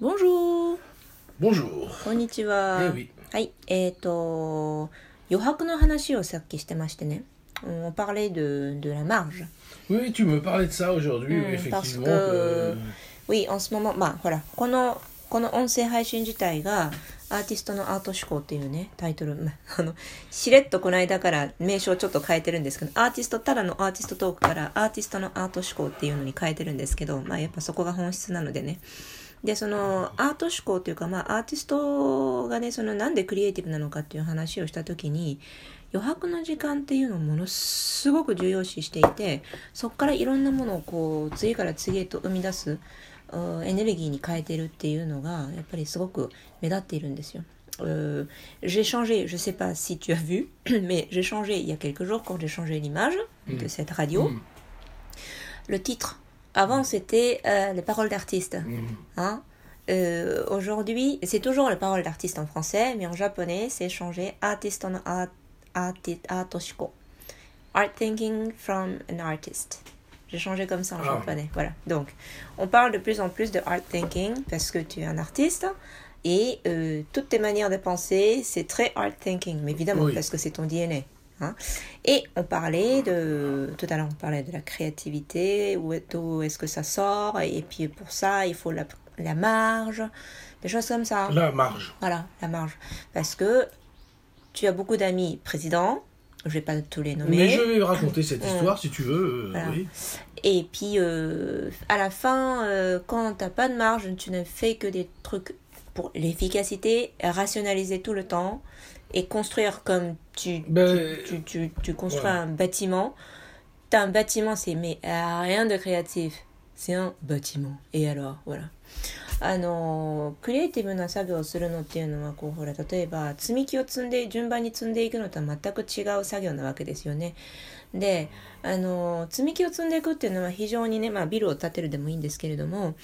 Bonjour! Bonjour. こんにちは。Eh oui. はい。えっ、と、余白の話をさっきしてましてね。On parlait de, de la marge. Oui, tu me parlais de ça aujourd'hui, Hmm, effectivement. parce que- que- Oui, en ce moment, まあ、ほら、この、この音声配信自体が、アーティストのアート思考っていうね、タイトル、まあ、あの、しれっとこの間から名称をちょっと変えてるんですけど、アーティスト、ただのアーティストトークから、アーティストのアート思考っていうのに変えてるんですけど、まあ、やっぱそこが本質なのでね。で、その、アート思考っていうか、まあ、アーティストがね、その、なんでクリエイティブなのかっていう話をしたときに、余白の時間っていうのをものすごく重要視していて、そこからいろんなものをこう、次から次へと生み出す、うんエネルギーに変えてるっていうのが、やっぱりすごく目立っているんですよ。Euh, j'ai changé, je sais pas si tu as vu, mais j'ai changé il y a quelques jours quand j'ai changé l'image de cette radio. Mm. Le titre, avant c'était euh, les paroles d'artistes. Mm. Hein Euh, Aujourd'hui, c'est toujours les paroles d'artistes en français, mais en japonais, c'est changé artist on art, artoshiko. Art thinking from an artist. J'ai changé comme ça en Ah. japonais. Voilà. Donc, on parle de plus en plus de art thinking parce que tu es un artiste. Et euh, toutes tes manières de penser, c'est très art thinking, mais évidemment, Oui. parce que c'est ton DNA. Hein. Et on parlait de, tout à l'heure, on parlait de la créativité, où d'où est-ce que ça sort, et puis pour ça, il faut la, la marge, des choses comme ça. La marge. Voilà, la marge. Parce que tu as beaucoup d'amis présidents, je vais pas tous les nommer. Mais je vais raconter cette histoire si tu veux. euh, Voilà. oui. Et puis, euh, à la fin, euh, quand t'as pas de marge, tu ne fais que des trucs pour l'efficacité, rationaliser tout le temps et construire comme tu, Ben, tu, tu, tu, tu construis voilà. un bâtiment. T'as un bâtiment, c'est mais euh, rien de créatif. C'est un bâtiment. Et alors, voilà. あのクリエイティブな作業をするのっていうのはこうほら例えば積み木を積んで順番に積んでいくのとは全く違う作業なわけですよね。であの積み木を積んでいくっていうのは非常にね、まあ、ビルを建てるでもいいんですけれども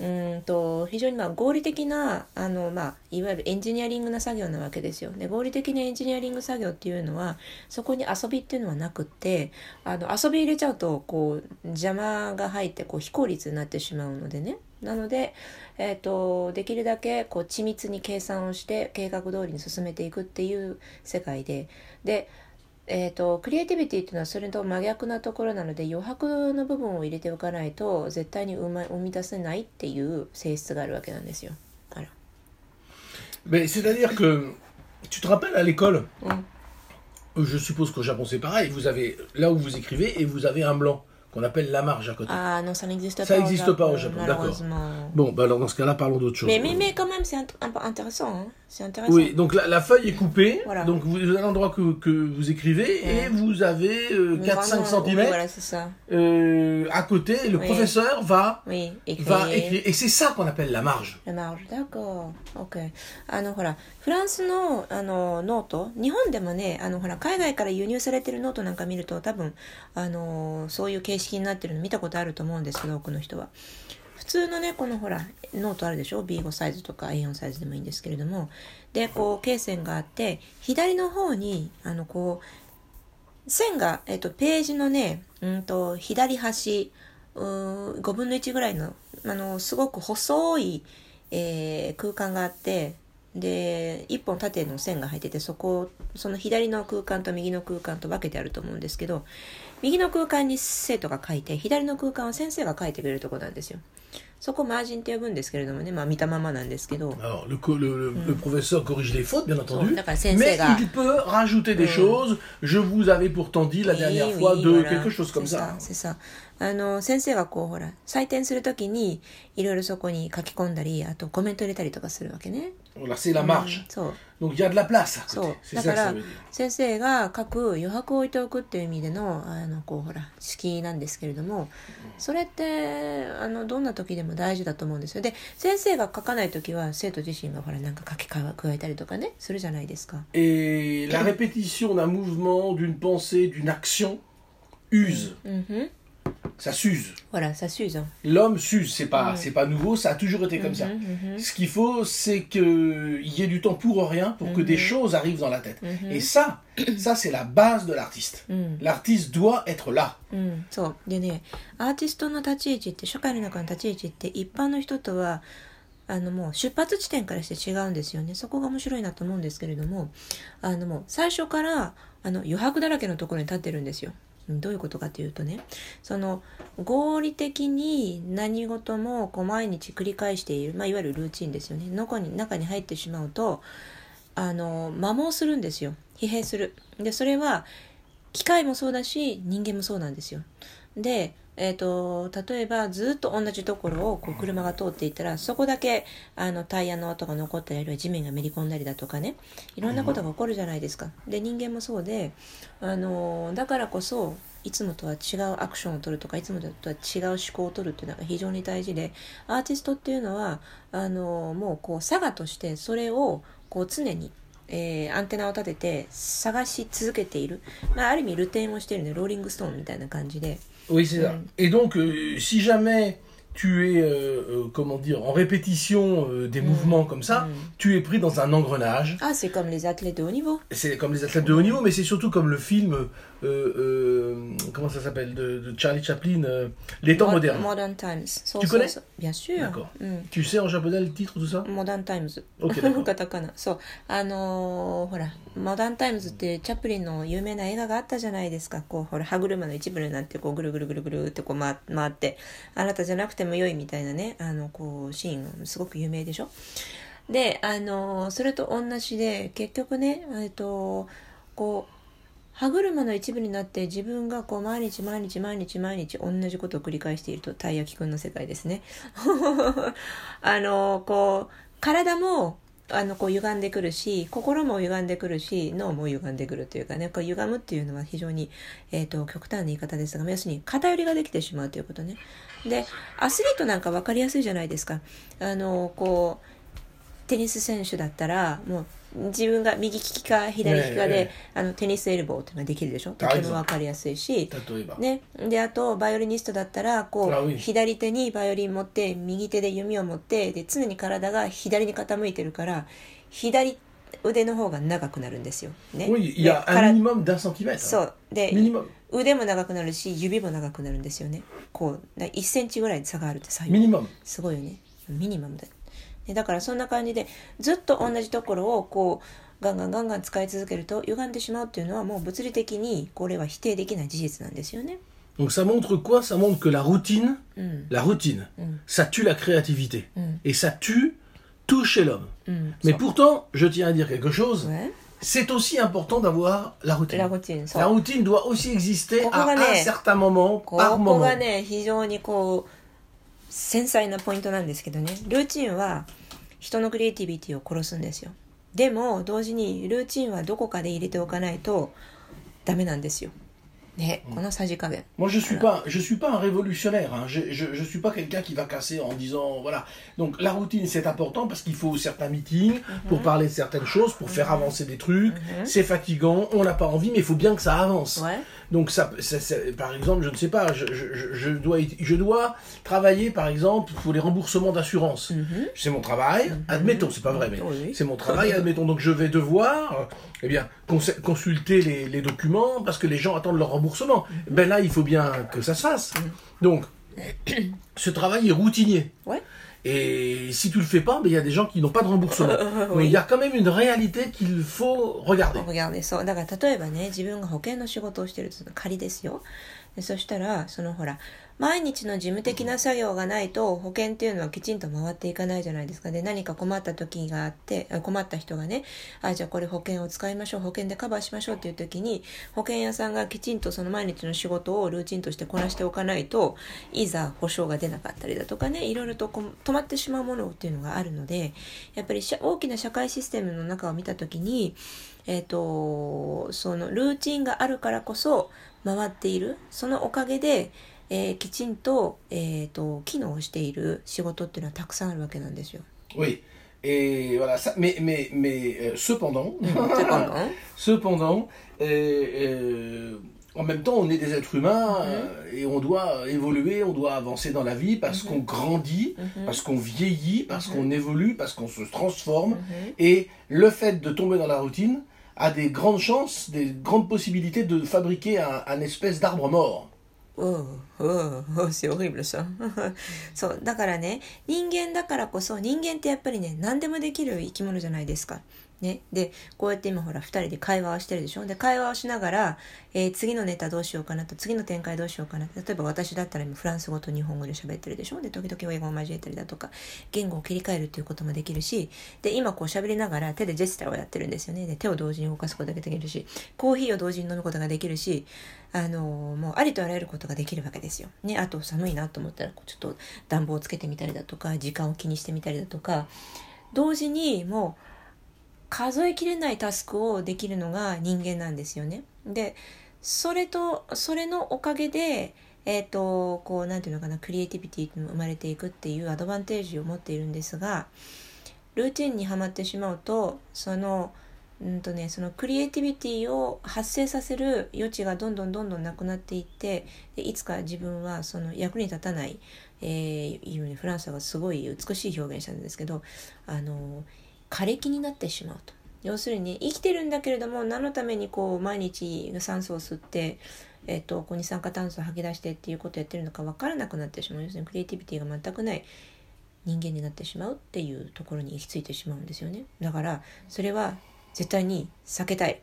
うんと非常にまあ合理的なあの、まあ、いわゆるエンジニアリングな作業なわけですよ。で合理的なエンジニアリング作業っていうのはそこに遊びっていうのはなくってあの遊び入れちゃうとこう邪魔が入ってこう非効率になってしまうのでね。なので、えー、とできるだけこう緻密に計算をして計画通りに進めていくっていう世界でで、えー、とクリエイティビティっていうのはそれと真逆なところなので余白の部分を入れておかないと絶対に生,、ま、生み出せないっていう性質があるわけなんですよ。あら Mais c'est-à-dire que tu te rappelles à l'école, Mm. euh, je suppose qu'au Japon c'est pareil, vous avez là où vous écrivez et vous avez un blanc qu'on appelle la marge à côté. Ah non, ça n'existe pas. Ça n'existe pas au Japon, d'accord. Bon, bah alors dans ce cas-là, parlons d'autre chose. Mais, mais, mais, quand même, c'est intéressant. Hein. C'est intéressant. Oui, donc la, la feuille est coupée. Voilà. Donc vous avez l'endroit que, que, vous écrivez ouais. et vous avez euh, 4-5 cm. Oui, voilà, c'est ça. Euh, à côté, le oui. professeur va, oui, écrire. va écrire. Et c'est ça qu'on appelle la marge. La marge, d'accord. Ok. Ah, あのほらフランスの,あのノート日本でもねあのほら海外から輸入されてるノートなんか見ると多分あのそういう形式になってるの見たことあると思うんですけど多くの人は。普通のねこのほらノートあるでしょ？B5 サイズとか A4 サイズでもいいんですけれども。でこう罫線があって左の方にあのこう線が、えっと、ページのね、うんと、左端、う5分の1ぐらいの、あの、すごく細い、えー空間があって、で、1本縦の線が入ってて、そこを、その左の空間と右の空間と分けてあると思うんですけど、右の空間に生徒が書いて左の空間は先生が書いてくれるとこなんですよ。そこマージンって呼ぶんですけれどもね。まあ見たままなんですけど。Alors, le, le, le、うん、だから先生が、うん、いいいいあの先生がこうほら採点するときにいろいろそこに書き込んだりあとコメント入れたりとかするわけね。C'est la marge. そう。Donc y a de la place だから先生が書く余白を置いておくっていう意味での、あの、こう、ほら、式なんですけれども、それって、あの、どんな時でも大事だと思うんですよ。で、先生が書かない時は、生徒自身がほら、なんか書き加えたりとかね、するじゃないですか。Et la répétition d'un mouvement, d'une pensée, d'une action use. うんふん。Ça s'use. ほら、さ、シューズン。 L'homme s'use, c'est pas, c'est pas nouveau, ça a toujours été comme ça. Mhm, mhm. Ce qu'il faut, c'est qu'il y ait du temps pour rien, pour que des choses arrivent dans la tête. Et ça, ça c'est la base de l'artiste. Mm. L'artiste doit être là. うん、そうでねアーティストの立ち位置って社会の中の立ち位置って一般の人とは あのもう出発地点からして違うんですよねそこが面白いなと思うんですけれどもあのもう最初からあの余白だらけのところに立ってるんですよ。 どういうことかというとねその合理的に何事もこう毎日繰り返している、まあ、いわゆるルーチンですよね。中に中に入ってしまうとあの摩耗するんですよ。疲弊する。でそれは機械もそうだし人間もそうなんですよ。でえーと、例えばずっと同じところをこう車が通っていったらそこだけあのタイヤの跡が残ったりあるいは地面がめり込んだりだとかねいろんなことが起こるじゃないですか。で人間もそうであのだからこそいつもとは違うアクションを取るとかいつもとは違う思考を取るっていうのが非常に大事でアーティストっていうのはあのもうこう佐賀としてそれをこう常にえー、アンテナを立てて探し続けている、まあ、ある意味ルテンをしているねローリングストーンみたいな感じで Oui, c'est ça. Mm. Et donc, euh, si jamais tu es, euh, euh, comment dire, en répétition euh, des mm. mouvements comme ça, mm. tu es pris dans un engrenage. Ah, c'est comme les athlètes de haut niveau. C'est comme les athlètes de haut niveau, mais c'est surtout comme le film euh, euh, comment ça s'appelle de, de, Charlie Chaplin, euh, Les temps modernes. Modern Times. tu connais Bien sûr. D'accord. Mm. Tu sais en japonais le titre, tout ça Modern Times. Ok, カタカナ。そう。あのー、ほら、 モダンタイムズってチャップリンの有名な映画があったじゃないですか。こう、ほら、歯車の一部になって、こう、ぐるぐるぐるぐるってこう回回って、あなたじゃなくても良いみたいなね、あの、こう、シーン、すごく有名でしょで、あの、それと同じで、結局ね、えっと、こう、歯車の一部になって自分がこう毎日毎日毎日毎日同じことを繰り返しているとたい焼きくんの世界ですね。あのこう体もあのこう歪んでくるし心も歪んでくるし脳も歪んでくるというかねこう歪むっていうのは非常に、えーと、極端な言い方ですが要するに偏りができてしまうということね。でアスリートなんか分かりやすいじゃないですか。あのこうテニス選手だったらもう自分が右利きか左利きかで、あのテニスエルボーっていうのができるでしょ？とても分かりやすいし。ね、であとバイオリニストだったらこう左手にバイオリン持って右手で弓を持ってで常に体が左に傾いてるから左腕の方が長くなるんですよ。ね、いや、そう。で腕も長くなるし指も長くなるんですよね。こう1センチぐらい差があるって最後すごいよね。ミニマムだ。だからそんな感じでずっと同じところをこうガンガンガンガン使い続けると歪んでしまうっていうのはもう物理的にこれは否定できない事実なんですよね。Donc ça montre quoi Ça montre que la routine, mm. la routine, mm. ça tue la créativité. Mm. Et ça tue tout chez l'homme. Mais pourtant, je tiens à dire quelque chose. Ouais. C'est aussi important d'avoir la routine. La routine, la routine doit aussi exister à un certain moment, par moment. 繊細なポイントなんですけどね。ルーチンは人のクリエイティビティを殺すんですよ。でも同時にルーチンはどこかで入れておかないとダメなんですよ。Moi, je suis pas, je suis pas un révolutionnaire. Hein. Je, je, je, suis pas quelqu'un qui va casser en disant voilà. Donc la routine c'est important parce qu'il faut certains meetings pour mhm. parler de certaines choses, pour faire mhm. avancer des trucs. Mhm. C'est fatigant, on n'a pas envie, mais il faut bien que ça avance. Donc ça, par exemple, je ne sais pas, je, je, dois, je dois travailler par exemple pour les remboursements d'assurance. C'est mon travail. Admettons, c'est pas vrai, mais c'est mon travail. Admettons. Donc je vais devoir, eh bien, consulter les, les documents parce que les gens attendent leur remboursement remboursement. Ben là, il faut bien que ça se fasse. Donc, ce travail est routinier. Ouais. Et si tu le fais pas, ben, il y a des gens qui n'ont pas de remboursement. Mais il y a quand même une réalité qu'il faut regarder. Regarder. そうだから例えばね、自分が保険の仕事をしてると仮ですよ。そしたら、そのほら、 毎日の事務的な作業がないと保険っていうのはきちんと回っていかないじゃないですか。で、何か困った時があって、困った人がね、あ、じゃあこれ保険を使いましょう、保険でカバーしましょうっていう時に、保険屋さんがきちんとその毎日の仕事をルーチンとしてこなしておかないと、いざ保証が出なかったりだとかね、いろいろと止まってしまうものっていうのがあるので、やっぱり大きな社会システムの中を見た時に、えっ、ー、と、そのルーチンがあるからこそ回っている、そのおかげで、えー、きちんと,、えーと、機能している仕事っていうのはたくさんあるわけなんですよ。Oui. Et voilà, ça, mais, mais, mais euh, cependant, cependant, cependant euh, euh, en même temps, on est des êtres humains mm -hmm. et on doit évoluer, on doit avancer dans la vie parce mm -hmm. qu'on grandit, mm -hmm. parce qu'on vieillit, parce qu'on évolue, parce qu'on se transforme. Et le fait de tomber dans la routine a des grandes chances, des grandes possibilités de fabriquer un, un espèce d'arbre mort. ううう c'est horrible ça そうだからね人間だからこそ人間ってやっぱりね何でもできる生き物じゃないですかね。で、こうやって今ほら2人で会話をしてるでしょで、会話をしながら、えー、次のネタどうしようかなと、次の展開どうしようかな例えば私だったら今フランス語と日本語で喋ってるでしょで、時々英語を交えたりだとか、言語を切り替えるっていうこともできるし、で、今こう喋りながら手でジェスチャーをやってるんですよね。で、手を同時に動かすことができるし、コーヒーを同時に飲むことができるし、あの、もうありとあらゆることができるわけですよ。ね、あと寒いなと思ったら、ちょっと暖房をつけてみたりだとか、時間を気にしてみたりだとか、同時にもう、数えきれないタスクをできるのが人間なんですよね。でそれとそれのおかげでえっ、ー、とこう何て言うのかなクリエイティビティも生まれていくっていうアドバンテージを持っているんですがルーティンにはまってしまうとそのうんとね、そのクリエイティビティを発生させる余地がどんどんどんどんなくなっていってでいつか自分はその役に立たない、えー、いうにフランスがすごい美しい表現したんですけどあの枯れ木になってしまうと。要するに生きてるんだけれども何のためにこう毎日酸素を吸って、えっと、こう二酸化炭素を吐き出してっていうことをやってるのか分からなくなってしまう要するにクリエイティビティが全くない人間になってしまうっていうところに行き着いてしまうんですよねだからそれは絶対に避けたい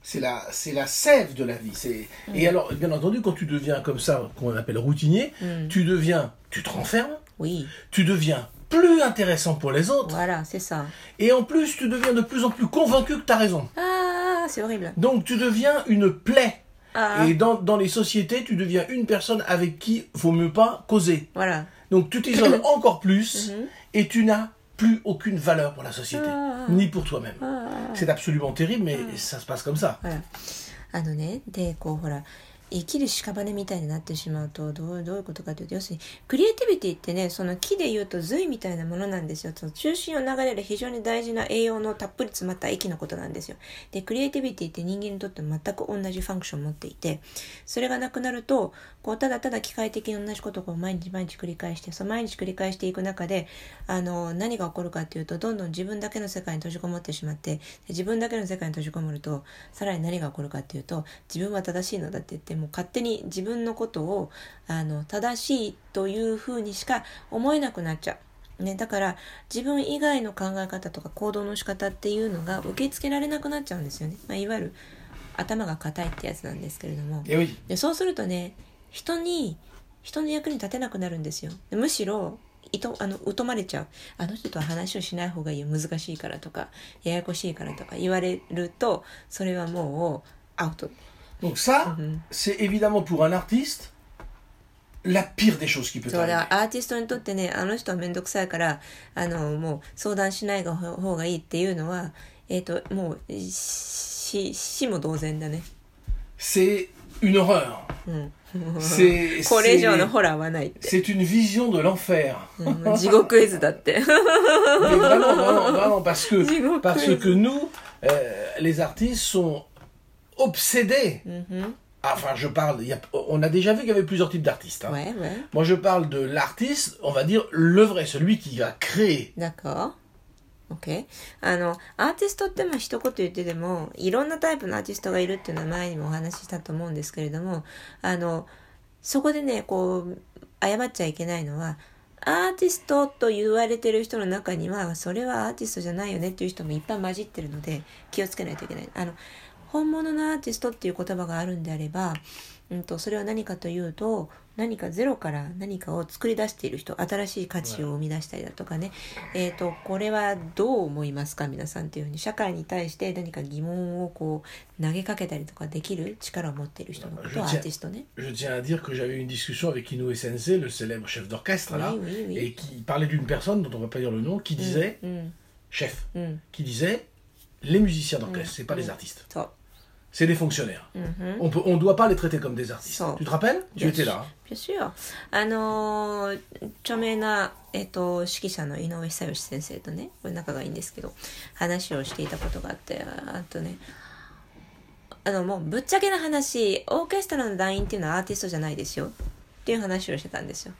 C'est la, c'est la sève de la vie. C'est... Mm. Et alors, bien entendu, quand tu deviens comme ça, qu'on appelle routinier, mm. tu deviens, tu te renfermes, oui. tu deviens plus intéressant pour les autres. Voilà, c'est ça. Et en plus, tu deviens de plus en plus convaincu que tu as raison. Ah, c'est horrible. Donc, tu deviens une plaie. Ah. Et dans, dans les sociétés, tu deviens une personne avec qui vaut mieux pas causer. Voilà. Donc, tu t'isoles encore plus mhm. et tu n'as plus aucune valeur pour la société, ah. ni pour toi-même. Ah. C'est absolument terrible, mais ça se passe comme ça. 生きる屍みたいになってしまうとどうどういうことかというと要するにクリエイティビティってねその木でいうと髄みたいなものなんですよ。その中心を流れる非常に大事な栄養のたっぷり詰まった液のことなんですよ。でクリエイティビティって人間にとって全く同じファンクションを持っていてそれがなくなるとこうただただ機械的に同じことを毎日毎日繰り返してその毎日繰り返していく中であの何が起こるかっていうとどんどん自分だけの世界に閉じこもってしまって自分だけの世界に閉じこもるとさらに何が起こるかっていうと自分は正しいのだって言ってもう勝手に自分のことをあの正しいというふうにしか思えなくなっちゃう。ね、だから自分以外の考え方とか行動の仕方っていうのが受け付けられなくなっちゃうんですよね。まあ、いわゆる頭が硬いってやつなんですけれどもでそうするとね人に人の役に立てなくなるんですよ。むしろいとあの疎まれちゃうあの人とは話をしない方がいいよ難しいからとかややこしいからとか言われるとそれはもうアウト Donc ça, mm -hmm. c'est évidemment pour un artiste la pire des choses qui peut そうだ、アーティストにとってね、あの人はめんどくさいから、あの、もう相談しない方がいいっていうのは、えっ、ー、と、もう、死、死も同然だね。C'est une horreur. うん。c'est これ以上のホラーはないって。C'est une vision de l'enfer. 地獄絵図だって。Mais vraiment, vraiment, vraiment, parce que, parce que nous, euh, les artistes sont obsédé. Mm-hmm. Enfin, je parle, y a, on a déjà vu qu'il y avait plusieurs types d'artistes. Hein. Ouais, ouais. Moi, je parle de l'artiste, on va dire le vrai, celui qui va créer. D'accord. OK。あの、アーティストってまあ一言言ってでも、いろんなタイプのアーティストがいるっていうのは前にもお話ししたと思うんですけれども、あの、そこでね、こう、謝っちゃいけないのは、アーティストと言われてる人の中には、それはアーティストじゃないよねっていう人もいっぱい混じってるので、気をつけないといけない。あの、本物のアーティストっていう言葉があるんであれば、うんと、それは何かというと何かゼロから何かを作り出している人新しい価値を生み出したりだとかね、えっ、ー、とこれはどう思いますか皆さんっていうふうに社会に対して何か疑問をこう投げかけたりとかできる力を持っている人のことをアーティストね。Je tiens à dire que j'avais une discussion avec Inoue Sensei, le célèbre chef d'orchestre là, oui, oui, oui. et qui parlait d'une personne dont on va pas dire le nom, qui disait, mm, mm. chef, mm. qui disait, les musiciens d'orchestre, c'est pas les artistes. C'est des fonctionnaires. Mm-hmm. On peut, on doit pas les traiter comme des artistes. Tu te rappelles? Tu étais là. Bien sûr. あのー、著名な、えっ、ー、と、指揮者の井上久義先生とね、これ仲がいいんですけど、話をしていたことがあって、あとね、あの、もうぶっちゃけな話、オーケストラの団員っていうのはアーティストじゃないですよ。っていう話をしてたんですよ。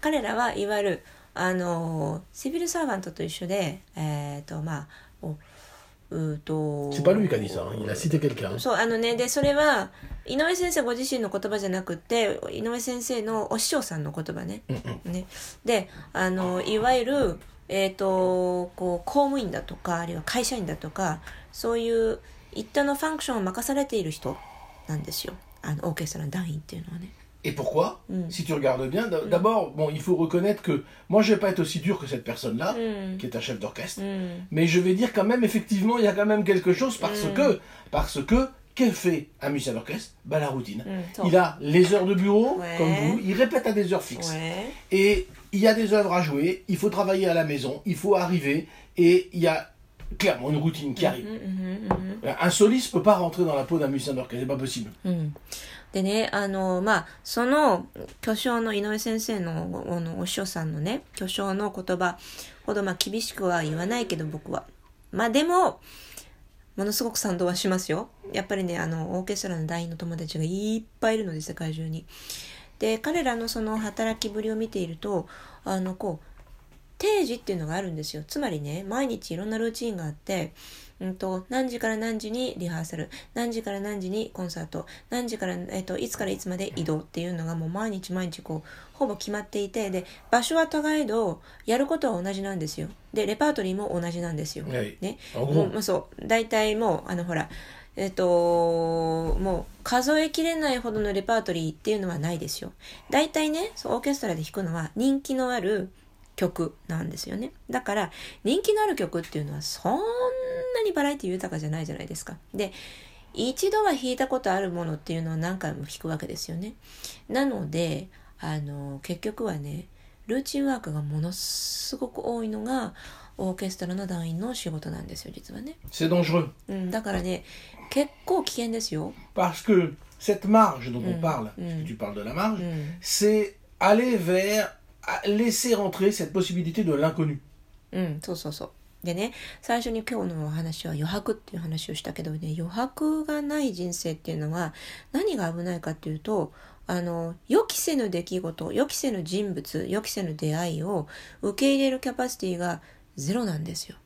彼らはいわゆる、あのー、シビルサーバントと一緒で、えっ、ー、と、まあ、うと C'est pas lui qui a dit ça, hein. il a cité quelqu'un. そうあのねでそれは井上先生ご自身の言葉じゃなくて井上先生のお師匠さんの言葉ね。ねであのいわゆる、えー、とこう公務員だとかあるいは会社員だとかそういう一定のファンクションを任されている人なんですよあのオーケストラの団員っていうのはね。Et pourquoi. Hmm. Si tu regardes bien, hmm. d'abord, il faut reconnaître que moi, je vais pas être aussi dur que cette personne-là, hmm. qui est un chef d'orchestre, mais je vais dire quand même, effectivement, il y a quand même quelque chose parce que, parce que, qu'est fait un musicien d'orchestre? Bah, la routine. il a les heures de bureau, comme vous, il répète à des heures fixes. Et il y a des œuvres à jouer, il faut travailler à la maison, il faut arriver, et il y a clairement une routine qui arrive. Un soliste ne peut pas rentrer dans la peau d'un musicien d'orchestre, c'est pas possible. でねあのまあその巨匠の井上先生のあのお師匠さんのね巨匠の言葉ほどまあ厳しくは言わないけど僕は。まあでもものすごく賛同はしますよ。やっぱりねあのオーケストラの団員の友達がいっぱいいるので世界中に。で彼らのその働きぶりを見ているとあのこう定時っていうのがあるんですよ。つまりね毎日いろんなルーチンがあって、うん、と何時から何時にリハーサル何時から何時にコンサート何時から、えっといつからいつまで移動っていうのがもう毎日毎日こうほぼ決まっていてで場所は互いどやることは同じなんですよ。でレパートリーも同じなんですよ、はい。ね。もうそう。大体もうあのほらえっともう数えきれないほどのレパートリーっていうのはないですよ。大体ねそうオーケストラで弾くのは人気のある曲なんですよねだから人気のある曲っていうのはそんなにバラエティ豊かじゃないじゃないですかで一度は弾いたことあるものっていうのを何回も弾くわけですよねなのであの結局はねルーチンワークがものすごく多いのがオーケストラの団員の仕事なんですよ実はね.うん、だからね結構危険ですよ、Parce que cette marge dont on Mm. parle, Mm. tu parles de la marge, うん、c'est aller vers, laisser rentrer cette possibilité de l'inconnu. うん、そうそうそうでね最初に今日のお話は余白っていう話をしたけどね余白がない人生っていうのは何が危ないかっていうとあの予期せぬ出来事予期せぬ人物予期せぬ出会いを受け入れるキャパシティがゼロなんですよ。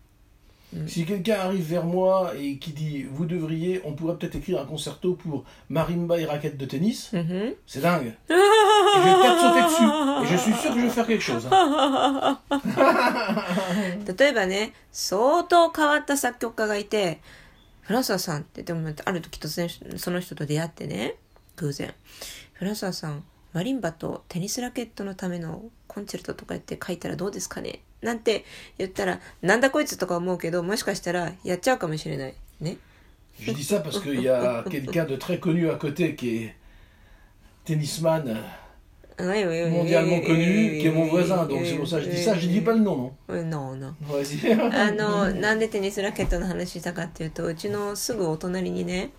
Si quelqu'un arrive vers moi et qui dit vous devriez, on pourrait peut-être écrire un concerto pour marimba et raquette de tennis, うんふん c'est dingue. Et je vais peut-être sauter dessus. Et je suis sûr que je vais faire quelque chose. hein. 例えばね相当変わった作曲家がいてフランソワさんってでもある時突然その人と出会ってね偶然フランソワさん マリンバとテニスラケットのためのコンチェルトとかやって書いたらどうですかねなんて言ったらなんだこいつとか思うけどもしかしたらやっちゃうかもしれないね Je dis ça parce qu'il y a quelqu'un de très connu à côté qui est tennisman euh, mondialement connu, qui est mon voisin. Donc c'est pour ça que je dis ça. Je dis pas le nom, non うん non non Vas-y. あのなんでテニスラケットの話したかっていうとうちのすぐお隣にね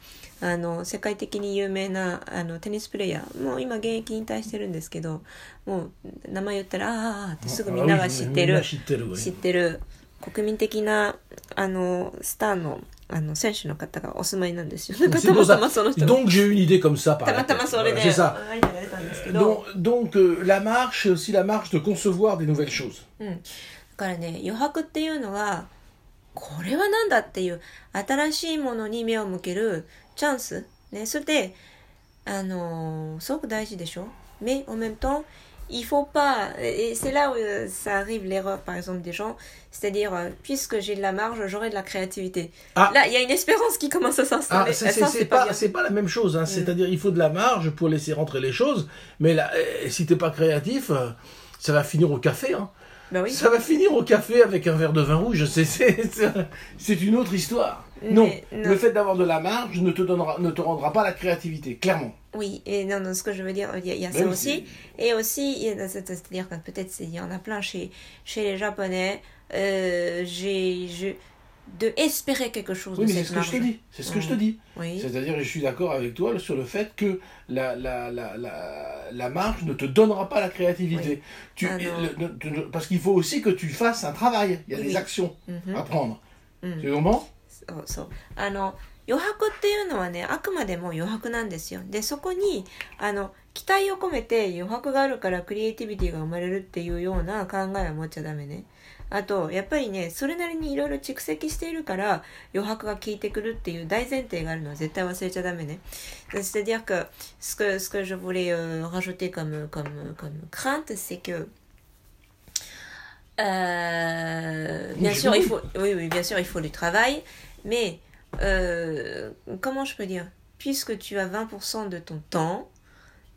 あの世界的に有名なあのテニスプレーヤーもう今現役引退してるんですけどもう名前言ったら「あーあーあー」ってすぐみんなが知ってる、Ah 知ってる知ってる国民的なあのスターのあの選手の方がお住まいなんですよ。たまた.まその人が Donc j'ai une idée comme ça par たまた.まそれで C'est ça. Donc, donc, euh, la marche, aussi la marche de concevoir des nouvelles choses. うん、だからね余白っていうのはこれは何だっていう新しいものに目を向けるチャンス、ね、それであのーすごく大事でしょ Mais en même temps il faut pas et c'est là où euh, ça arrive l'erreur par exemple des gens c'est-à-dire euh, puisque j'ai de la marge j'aurai de la créativité Ah. là il y a une espérance qui commence à Ah, s'installer c'est- Ah, c'est ça, c'est pas pas, bien. c'est pas la même chose. Hein. C'est-à-dire, il faut de la marge pour laisser rentrer les choses. Mais là, euh, si t'es pas créatif, euh, ça va finir au café. Hein. bah oui Ça va finir au café avec un verre de vin rouge. C'est, c'est, c'est- c'est une autre histoire. non, Mais non. le fait d'avoir de la marge ne te, donnera, ne te rendra pas la créativité, clairement. Oui, et non, non, ce que je veux dire, il y a, il y a Ben ça oui, aussi. Et aussi, c'est-à-dire que peut-être il y en a plein chez, chez les Japonais, euh, j'ai, je, de espérer quelque chose Oui, de mais c'est cette ce que je te dis. C'est ce que je te Mm. dis. Oui, C'est-à-dire, je suis d'accord avec toi sur le fait que la, la, la, la, la marge ne te donnera pas la créativité. Tu, Ah non. le- le- parce qu'il faut aussi que tu fasses un travail. Il y a Oui, des oui. actions Mhm. à prendre. Mm. Tu comprends? そうそう。あの、余白っていうのはね、あくまでも余白なんですよ。で、そこに、あの、期待を込めて余白があるからクリエイティビティが生まれるっていうような考えは持っちゃダメね。あとやっぱりねそれなりにいろいろ蓄積しているから余白が効いてくるっていう大前提があるのは絶対忘れちゃダメね。C'est-à-dire que ce que, ce que je voulais rajouter comme, comme, comme crainte, c'est que euh, bien sûr, il faut, oui, oui, bien sûr, il faut du travail, mais euh, comment je peux dire? Puisque tu as 20% de ton temps,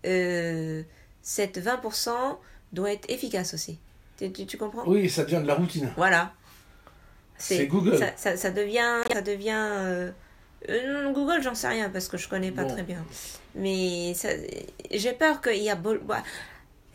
euh, cette 20% doit être efficace aussi. Tu, tu, comprends? Oui, ça devient de la routine. Voilà. C'est Google. Ça, ça, ça, devient. Ça devient euh, euh, Google, j'en sais rien parce que je connais pas très bien. Mais j'ai peur qu'il y a. Bah,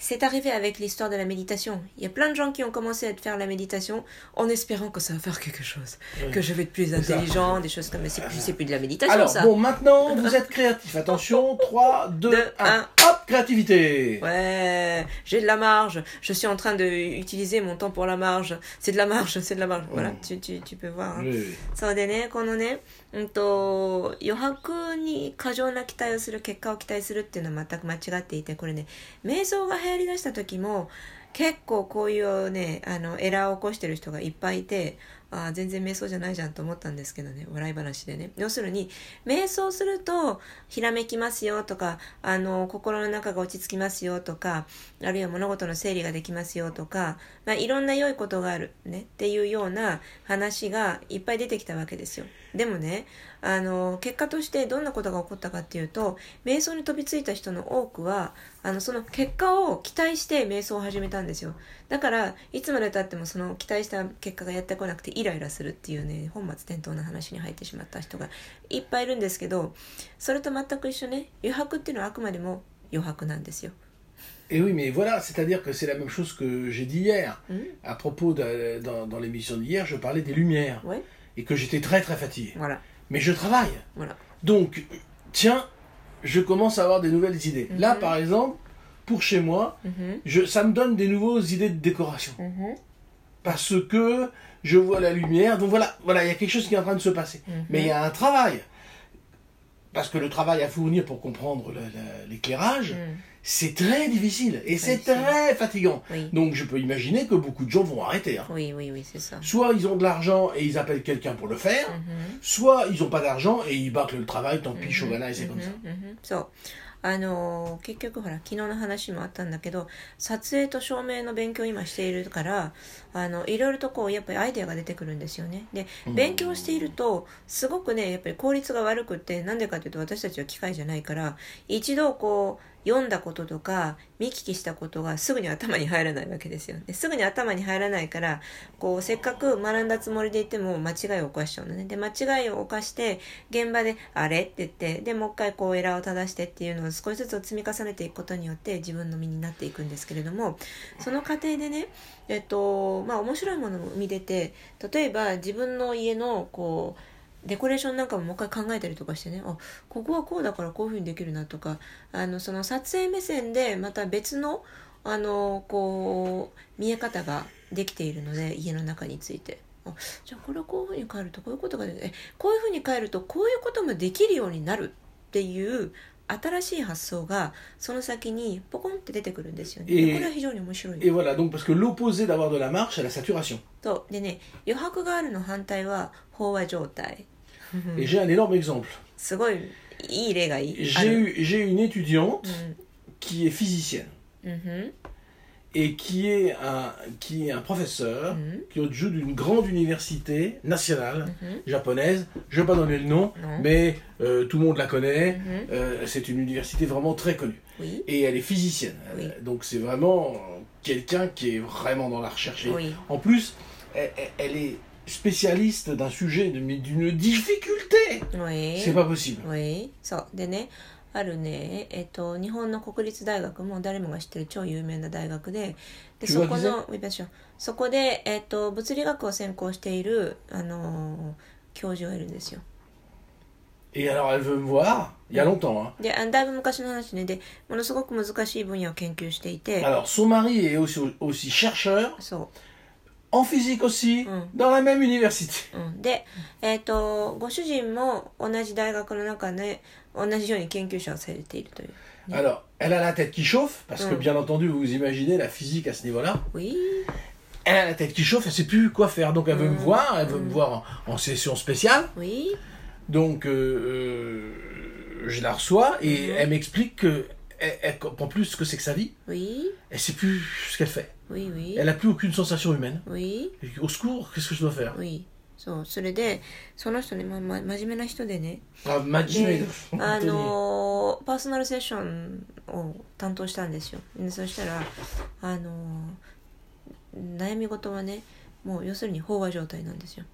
c'est arrivé avec l'histoire de la méditation. Il y a plein de gens qui ont commencé à faire la méditation en espérant que ça va faire quelque chose, que je vais être plus intelligent, des choses comme ça. C'est plus, de la méditation. Alors, bon, maintenant, vous êtes créatif. Attention, 3, 2, 1. Hop, créativité. Ouais, j'ai de la marge. Je suis en train d'utiliser mon temps pour la marge. C'est de la marge, c'est de la marge. Voilà, tu, tu, tu peux voir. Hein. Oui, oui. うんと余白に過剰な期待をする結果を期待するっていうのは全く間違っていてこれね瞑想が流行りだした時も結構こういうねあのエラーを起こしてる人がいっぱいいてあ全然瞑想じゃないじゃんと思ったんですけどね。笑い話でね。要するに瞑想するとひらめきますよとかあの心の中が落ち着きますよとかあるいは物事の整理ができますよとか、まあ、いろんな良いことがあるね。っていうような話がいっぱい出てきたわけですよ。でもねあの結果としてどんなことが起こったかっていうと瞑想に飛びついた人の多くはあのその結果を期待して瞑想を始めたんですよだからいつまでたってもその期待した結果がやってこなくてイライラするっていうね本末転倒な話に入ってしまった人がいっぱいいるんですけどそれと全く一緒ね余白っていうのはあくまでも余白なんですよ Et oui, mais voilà, c'est-à-dire que c'est la même chose que j'ai dit hier. Mmh. À propos de, dans, dans l'émission d'hier, je parlais des lumières. Ouais. Et que j'étais très très fatigué. Voilà. Mais je travaille. Voilà. Donc, tiens, je commence à avoir des nouvelles idées. Là, par exemple, pour chez moi, je, ça me donne des nouvelles idées de décoration. Parce que je vois la lumière. Donc voilà, voilà, il y a quelque chose qui est en train de se passer. Mais il y a un travail. Parce que le travail à fournir pour comprendre l'éclairage, c'est très difficile et c'est très fatigant. Donc je peux imaginer que beaucoup de gens vont arrêter. Hein. Oui, oui, oui, c'est ça. Soit ils ont de l'argent et ils appellent quelqu'un pour le faire, mm-hmm. soit ils n'ont pas d'argent et ils battent le travail, tant pis, mm -hmm. et c'est comme ça. So, あの結局ほら昨日の話もあったんだけど撮影と照明の勉強を今しているからあのいろいろとこうやっぱりアイデアが出てくるんですよねで勉強しているとすごくねやっぱり効率が悪くってなんでかというと私たちは機械じゃないから一度こう読んだこととか見聞きしたことがすぐに頭に入らないわけですよ。ですぐに頭に入らないからこうせっかく学んだつもりでいても間違いを犯しちゃうのね。で間違いを犯して現場で「あれ?」って言ってでもう一回こうエラーを正してっていうのを少しずつ積み重ねていくことによって自分の身になっていくんですけれどもその過程でねえっとまあ面白いものも生み出て例えば自分の家のこうデコレーションなんかももう一回考えたりとかしてねあここはこうだからこういうふうにできるなとかあのその撮影目線でまた別のあのこう見え方ができているので家の中について。あじゃあこれをこういうふうに変えるとこういうことがえこういうふうに変えるとこういうこともできるようになるっていう新しい発想がその先にポコンって出てくるんですよね。これは非常に面白い。Et voilà, donc parce que l'opposé d'avoir de la marche, c'est la saturation. とでね、余白があるの反対は飽和状態。Et j'ai un énorme exemple. J'ai eu, j'ai une étudiante qui est physicienne. et qui est un, qui est un professeur, mhm. qui est au jeu d'une grande université nationale mhm. japonaise. Je ne vais pas donner le nom, mais euh, tout le monde la connaît. Mhm. Euh, c'est une université vraiment très connue. Et elle est physicienne. Euh, donc c'est vraiment quelqu'un qui est vraiment dans la recherche. En plus, elle, est spécialiste d'un sujet, d'une difficulté. C'est pas possible. Oui. So, あるね、えっと日本の国立大学も誰もが知ってる超有名な大学で、でそこのそこでえっと物理学を専攻しているあの教授がいるんですよ。Et alors elle veut me voir il y a longtemps. Hein. で、だいぶ昔の話ねで、ものすごく難しい分野を研究していて。Alors son mari est aussi aussi chercheur. そう。en physique aussi, dans la même université. で、えっ、ー、と、ご主人も同じ大学の中で同じように研究者をされているという。Alors, elle a la tête qui chauffe, parce que bien entendu, vous imaginez la physique à ce niveau-là. Oui. elle a la tête qui chauffe, elle sait plus quoi faire. Donc elle veut me voir, elle veut me voir en, session spéciale. Oui. Donc euh, je la reçois et elle m'explique que elle, comprend plus ce que c'est que sa vie. Oui. Elle sait plus ce qu'elle fait. Oui, oui. Elle n'a plus aucune sensation humaine. Oui. au secours, qu'est-ce que je dois faire Oui. そうそれでその人ね、まま、真面目な人でね。あ真面目あのパーソナルセッションを担当したんですよ。でそしたらあの悩み事はねもう要するに飽和状態なんですよ。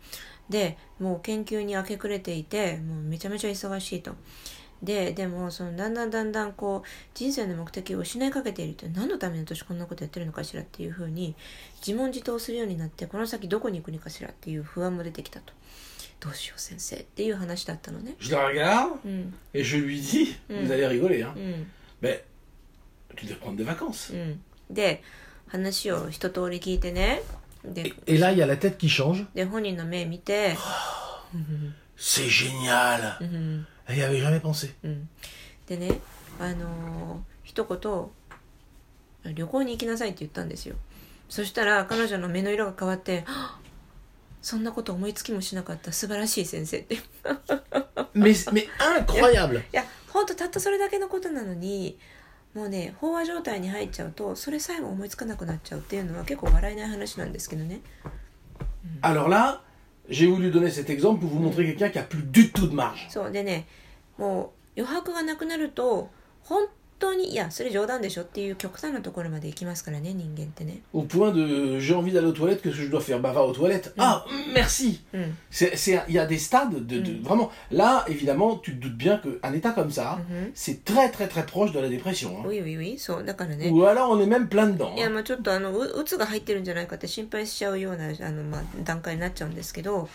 でもう研究に明け暮れていてもうめちゃめちゃ忙しいとででもそのだんだんだんだんこう人生の目的を失いかけているって何のために私こんなことやってるのかしらっていうふうに自問自答するようになってこの先どこに行くにかしらっていう不安も出てきたと。どうしよう先生っていう話だったのね。Je la regarde、うん、et je lui dis、うん、vous allez rigoler hein、うん、mais tu dois prendre des vacances、うん、で話を一通り聞いてね。で et là il y a la tête qui change. で本人の目見て。C'est génial、うん Elle n'y avait jamais pensé. うん、でねあのー、一言旅行に行きなさいって言ったんですよ。そしたら彼女の目の色が変わってそんなこと思いつきもしなかった。素晴らしい先生って。mais, mais incroyable いや本当たったそれだけのことなのにもうね飽和状態に入っちゃうとそれさえも思いつかなくなっちゃうっていうのは結構笑えない話なんですけどね、うん、Alors là j'ai voulu donner cet exemple pour vous montrer quelqu'un qui a plus du tout de marge そうでねもう余白がなくなると本 当にいやそれ冗談でしょっていう極端なところまで行きますからね人間ってね。Au point de j'ai envie d'aller aux toilettes que je dois faire bah va aux toilettes ah merci c'est c'est il y a des stades de, de vraiment là évidemment tu te doutes bien que un état comme ça c'est très très très proche de la dépression hein. oui oui oui そうだからね ou alors on est même plein dedans いやまあちょっとあのうつが入ってるんじゃないかって心配しちゃうようなあのまあ段階になっちゃうんですけど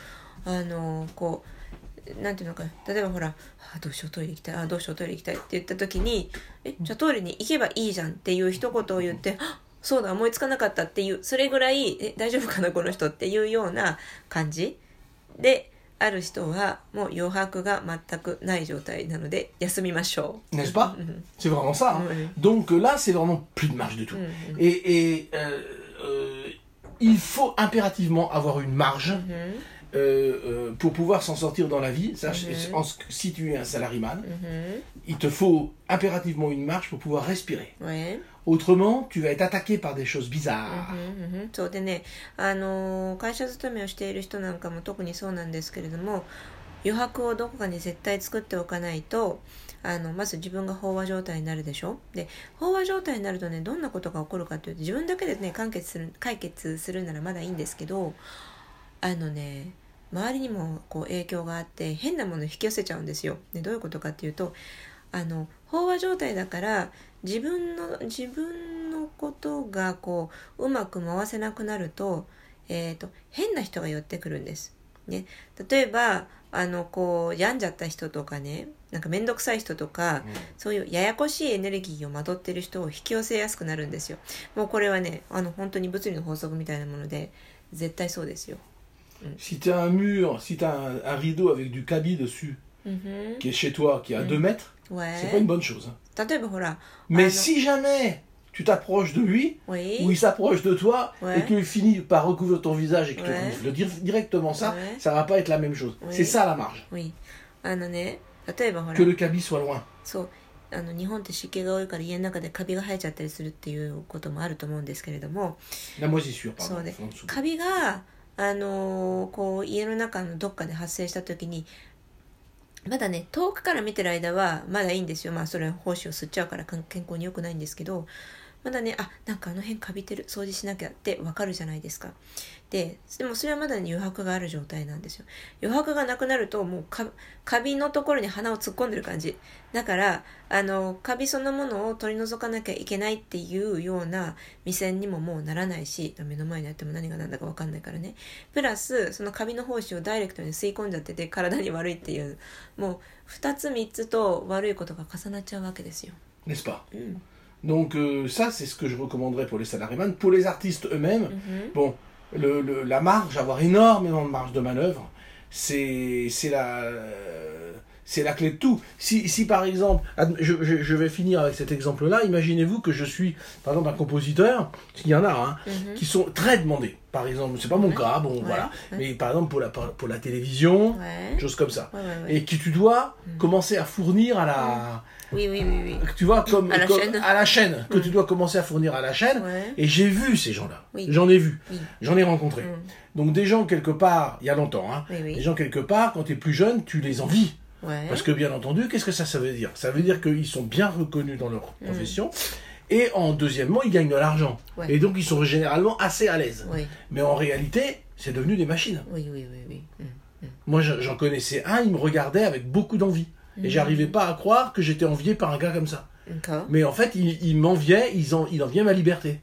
あのこうなんていうのか例えばほらあどうしようトイレ行きたいあどうしようトイレ行きたいって言った時にえじゃあトイレに行けばいいじゃんっていう一言を言ってあそうだ思いつかなかったっていうそれぐらいえ大丈夫かなこの人っていうような感じである人はもう余白が全くない状態なので休みましょう。N'est-ce pas C'est vraiment ça. Hein? Donc là, c'est vraiment plus de marge du tout. Et, et euh, euh, il faut impérativement avoir une marge. Euh, euh, pour pouvoir s'en sortir dans la vie, sache, mhm. si tu es un salariman, mhm. il te faut impérativement une marche pour pouvoir respirer. Autrement, tu vas être attaqué par des choses bizarres. そうでね、あの会社勤めをしている人なんかも特にそうなんですけれども、余白をどこかに絶対作っておかないと、あのまず自分が飽和状態になるでしょで飽和状態になるとねどんなことが起こるかというと自分だけでね解決する解決するならまだいいんですけどあのね周りにもこう影響があって変なものを引き寄せちゃうんですよ。でどういうことかっていうとあの飽和状態だから自分の自分のことがこううまく回せなくなると,、えーと、変な人が寄ってくるんです。ね、例えばあのこう病んじゃった人とかねなんか面倒くさい人とか、うん、そういうややこしいエネルギーをまとってる人を引き寄せやすくなるんですよ。もうこれはねあの本当に物理の法則みたいなもので絶対そうですよ。Si tu as un mur, si tu as un, rideau avec du cabi dessus, mhm. qui est chez toi, qui est à 2 mhm. mètres, c'est pas une bonne chose. Hein. Mais si jamais tu t'approches de lui, ou il s'approche de toi, et qu'il finit par recouvrir ton visage et que tu le dire directement ça, ça va pas être la même chose. C'est ça la marge. Oui. Que le cabi soit loin. あの日本って湿気が多いから家の中でカビが生えちゃったりするっていうこともあると思うんですけれどもそうねカビが あのー、こう家の中のどっかで発生した時にまだね遠くから見てる間はまだいいんですよ。まあそれ胞子を吸っちゃうから健康に良くないんですけどまだねあなんかあの辺カビてる掃除しなきゃってわかるじゃないですか。ででもそれはまだ、余白がある状態なんですよ。余白がなくなるともうカビのところに鼻を突っ込んでる感じ。だからあのカビそのものを取り除かなきゃいけないっていうような目線にももうならないし目の前にあっても何が何だか分かんないからね。プラスそのカビの胞子をダイレクトに吸い込んじゃってて体に悪いっていうもう2つ3つと悪いことが重なっちゃうわけですよ。N'est-ce pas、うん Donc euh, ça, c'est ce que je recommanderais pour les salariés. Pour les artistes eux-mêmes, mm-hmm. bon, la marge, avoir énormément de marge de manœuvre, c'est la, c'est la clé de tout. Si, si par exemple, je, je, vais finir avec cet exemple-là, imaginez-vous que je suis, par exemple, un compositeur, il y en a, hein, mhm. qui sont très demandés. Par exemple, c'est pas mon cas, bon voilà, mais par exemple pour la, pour la télévision, choses comme ça. Et que tu dois mhm. commencer à fournir à la... Oui, oui, oui, oui. Tu vois, comme à la chaîne, à la chaîne que tu dois commencer à fournir à la chaîne. Et j'ai vu ces gens-là. J'en ai vu. J'en ai rencontré. Mm. Donc des gens quelque part, il y a longtemps, hein, des gens quelque part, quand tu es plus jeune, tu les envies. Parce que bien entendu, qu'est-ce que ça, ça veut dire? Ça veut dire qu'ils sont bien reconnus dans leur mm. profession. Et en deuxièmement, ils gagnent de l'argent. Et donc ils sont généralement assez à l'aise. Mais en réalité, c'est devenu des machines. Oui, oui, oui. oui. Mm, Moi, j'en connaissais un, il me regardait avec beaucoup d'envie. Et j'arrivais pas à croire que j'étais envié par un gars comme ça. Mais en fait, il, il m'enviait, il, en, il enviait ma liberté.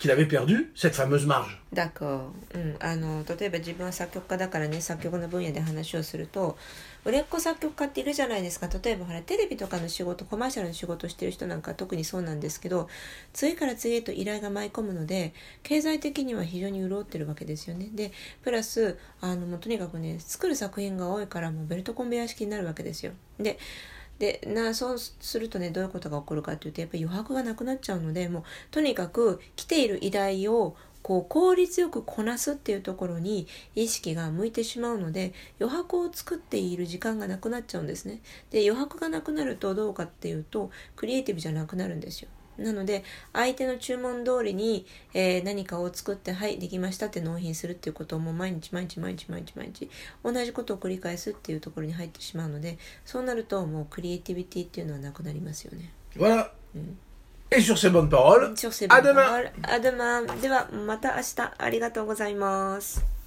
Qu'il avait perdu cette fameuse marge. D'accord. うん、あの例えば自分は作曲家だからね作曲の分野で話をすると売れっ子作曲家っているじゃないですか例えばほらテレビとかの仕事コマーシャルの仕事してる人なんか特にそうなんですけど次から次へと依頼が舞い込むので経済的には非常に潤ってるわけですよねでプラスあのもうとにかくね作る作品が多いからもうベルトコンベヤー式になるわけですよででなそうするとねどういうことが起こるかっていうとやっぱり余白がなくなっちゃうのでもうとにかく来ている依頼をこう効率よくこなすっていうところに意識が向いてしまうので余白を作っている時間がなくなっちゃうんですね。で余白がなくなるとどうかっていうとクリエイティブじゃなくなるんですよ。なので相手の注文通りに、えー、何かを作ってはいできましたって納品するっていうことをもう毎日毎日毎日毎日毎日同じことを繰り返すっていうところに入ってしまうのでそうなるともうクリエイティビティっていうのはなくなりますよね。Voilà. Et sur ces bonnes paroles, sur ces bonnes à demain. Paroles, à demain. ではまた明日ありがとうございます。